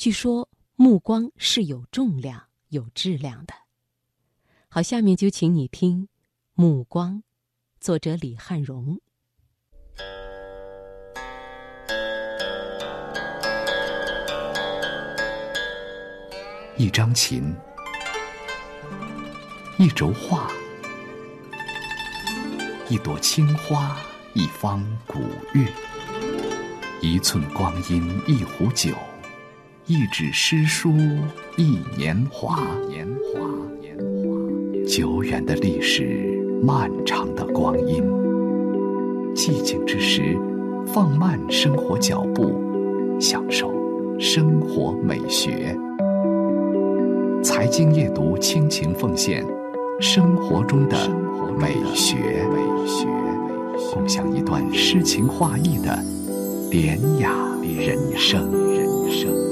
据说目光是有重量、有质量的。好，下面就请你听《目光》，作者李汉荣。一张琴，一轴画，一朵青花，一方古月，一寸光阴，一壶酒，一纸诗书，一年华。年华，年华。久远的历史，漫长的光阴。寂静之时，放慢生活脚步，享受生活美学。财经夜读，倾情奉献生活中的美学，美学，共享一段诗情画意的典雅人生。人生。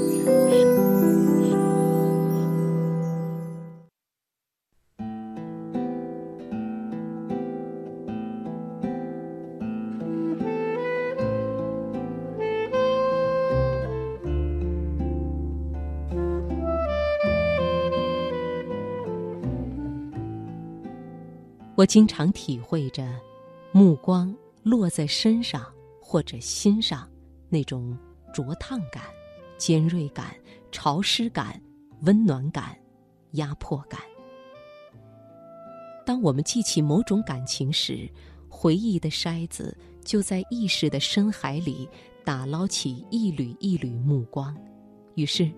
我经常体会着，目光落在身上或者心上，那种灼烫感、尖锐感、潮湿感、温暖感、压迫感。当我们记起某种感情时，回忆的筛子就在意识的深海里打捞起一缕一缕目光，于是，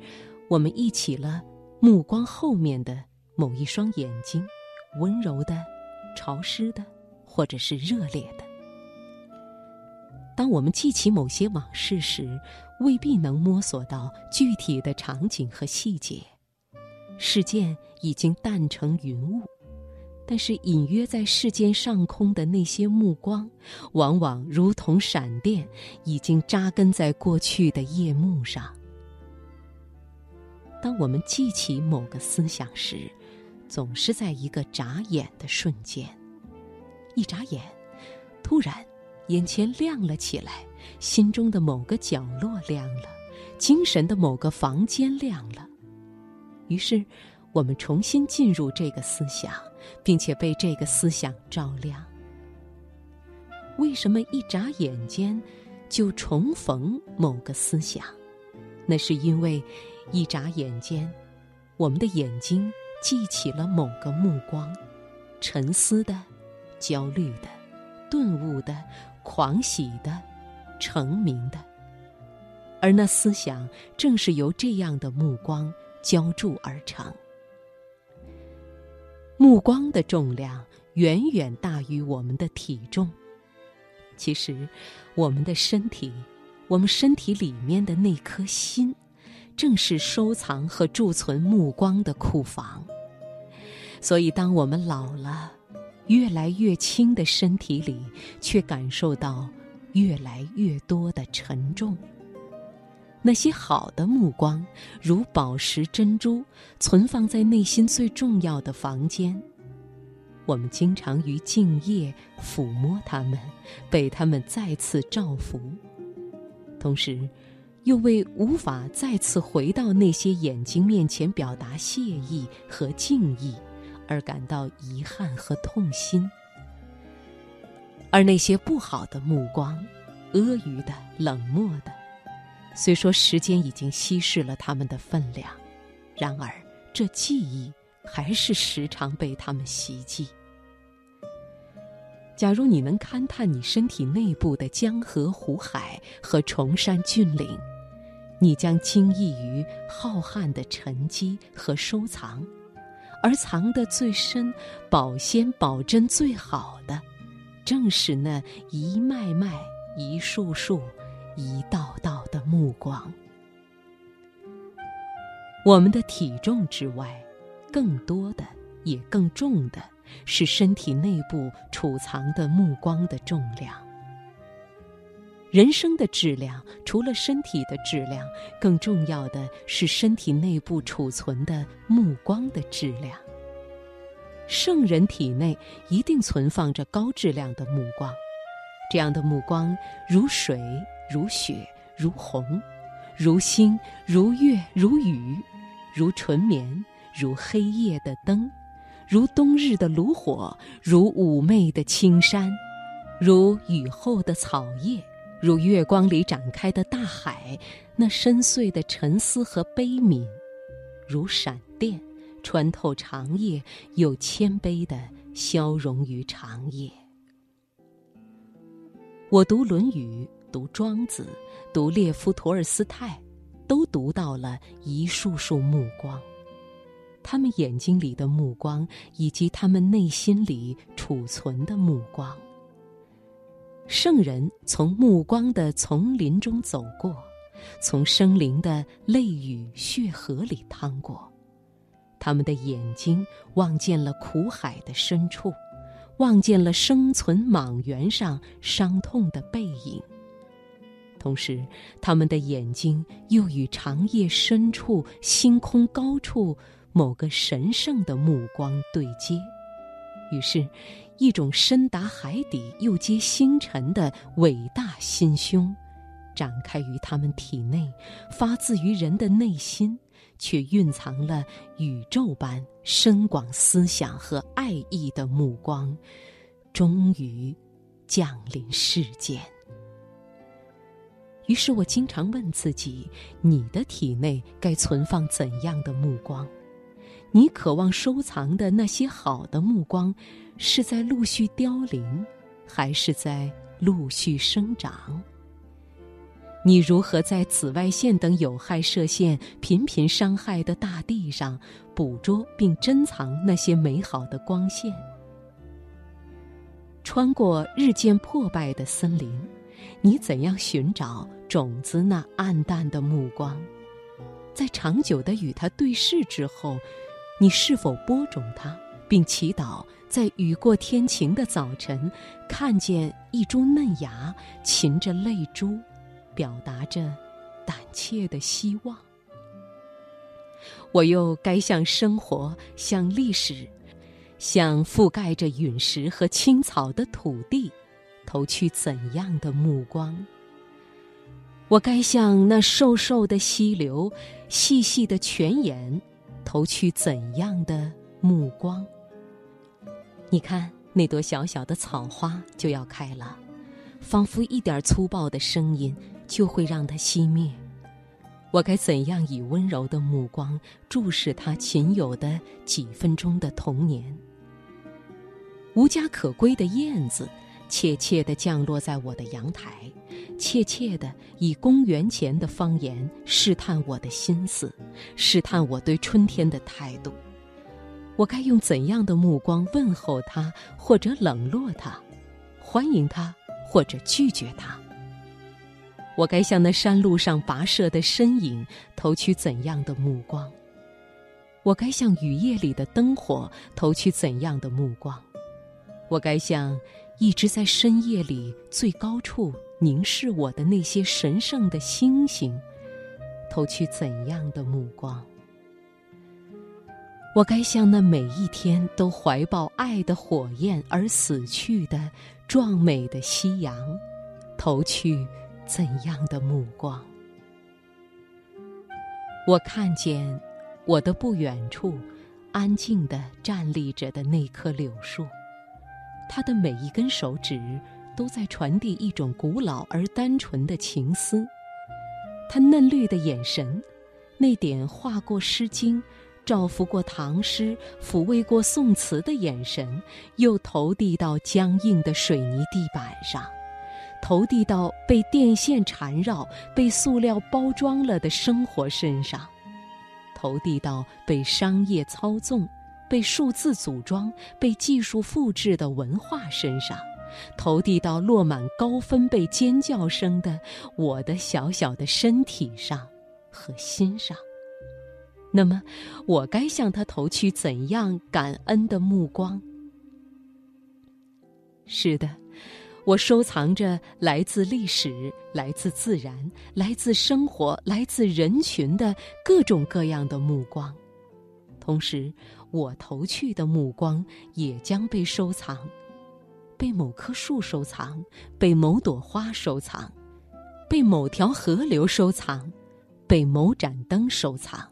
我们忆起了目光后面的某一双眼睛，温柔的。潮湿的，或者是热烈的。当我们记起某些往事时，未必能摸索到具体的场景和细节。事件已经淡成云雾，但是隐约在世间上空的那些目光，往往如同闪电，已经扎根在过去的夜幕上。当我们记起某个思想时，总是在一个眨眼的瞬间，一眨眼，突然，眼前亮了起来，心中的某个角落亮了，精神的某个房间亮了。于是，我们重新进入这个思想，并且被这个思想照亮。为什么一眨眼间就重逢某个思想？那是因为一眨眼间，我们的眼睛。记起了某个目光，沉思的、焦虑的、顿悟的、狂喜的、成名的，而那思想正是由这样的目光浇筑而成。目光的重量远远大于我们的体重。其实，我们的身体，我们身体里面的那颗心。正是收藏和贮存目光的库房。所以，当我们老了，越来越轻的身体里，却感受到越来越多的沉重。那些好的目光，如宝石珍珠，存放在内心最重要的房间。我们经常于静夜抚摸它们，被它们再次照拂，同时。又为无法再次回到那些眼睛面前表达谢意和敬意而感到遗憾和痛心，而那些不好的目光、阿谀的、冷漠的，虽说时间已经稀释了他们的分量，然而这记忆还是时常被他们袭击。假如你能勘探你身体内部的江河湖海和崇山峻岭。你将惊异于浩瀚的沉积和收藏，而藏得最深、保鲜保真最好的，正是那一脉脉、一束束、一道道的目光。我们的体重之外，更多的也更重的是身体内部储藏的目光的重量。人生的质量，除了身体的质量，更重要的是身体内部储存的目光的质量。圣人体内一定存放着高质量的目光，这样的目光如水、如雪、如虹，如星，如月，如雨，如纯棉，如黑夜的灯，如冬日的炉火，如妩媚的青山，如雨后的草叶，如月光里展开的大海，那深邃的沉思和悲悯，如闪电穿透长夜，又谦卑的消融于长夜。我读《论语》，读《庄子》，读列夫·托尔斯泰，都读到了一束束目光。他们眼睛里的目光，以及他们内心里储存的目光。圣人从目光的丛林中走过，从生灵的泪雨血河里趟过，他们的眼睛望见了苦海的深处。望见了生存莽原上伤痛的背影，同时，他们的眼睛又与长夜深处、星空高处某个神圣的目光对接，于是，一种深达海底又接星辰的伟大心胸，展开于他们体内，发自于人的内心。却蕴藏了宇宙般深广思想和爱意的目光，终于降临世间。于是我经常问自己：你的体内该存放怎样的目光？你渴望收藏的那些好的目光，是在陆续凋零，还是在陆续生长？你如何在紫外线等有害射线频频伤害的大地上捕捉并珍藏那些美好的光线？穿过日渐破败的森林，你怎样寻找种子那暗淡的目光？在长久的与它对视之后，你是否播种它，并祈祷在雨过天晴的早晨，看见一株嫩芽噙着泪珠？表达着胆怯的希望。我又该向生活、向历史、向覆盖着陨石和青草的土地，投去怎样的目光？我该向那瘦瘦的溪流、细细的泉眼，投去怎样的目光？你看，那朵小小的草花就要开了，仿佛一点粗暴的声音。就会让它熄灭。我该怎样以温柔的目光注视他仅有的几分钟的童年？无家可归的燕子，怯怯地降落在我的阳台，怯怯地以公元前的方言试探我的心思，试探我对春天的态度。我该用怎样的目光问候他，或者冷落他，欢迎他，或者拒绝他？我该向那山路上跋涉的身影投去怎样的目光？我该向雨夜里的灯火投去怎样的目光？我该向一直在深夜里最高处凝视我的那些神圣的星星投去怎样的目光？我该向那每一天都怀抱爱的火焰而死去的壮美的夕阳投去？怎样的目光？我看见我的不远处，安静地站立着的那棵柳树，他的每一根手指都在传递一种古老而单纯的情思。他嫩绿的眼神，那点画过《诗经》、照拂过唐诗、抚慰过宋词的眼神，又投递到僵硬的水泥地板上。投递到被电线缠绕、被塑料包装了的生活身上，投递到被商业操纵、被数字组装、被技术复制的文化身上，投递到落满高分贝尖叫声的我的小小的身体上和心上。那么，我该向他投去怎样感恩的目光？是的。我收藏着来自历史、来自自然、来自生活、来自人群的各种各样的目光，同时，我投去的目光也将被收藏，被某棵树收藏，被某朵花收藏，被某条河流收藏，被某盏灯收藏，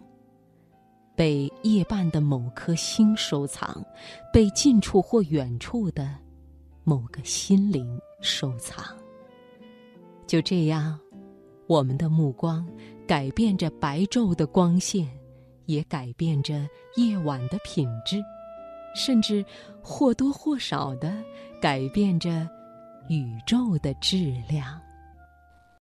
被夜半的某颗星收藏，被近处或远处的某个心灵收藏。就这样，我们的目光改变着白昼的光线，也改变着夜晚的品质，甚至或多或少的改变着宇宙的质量。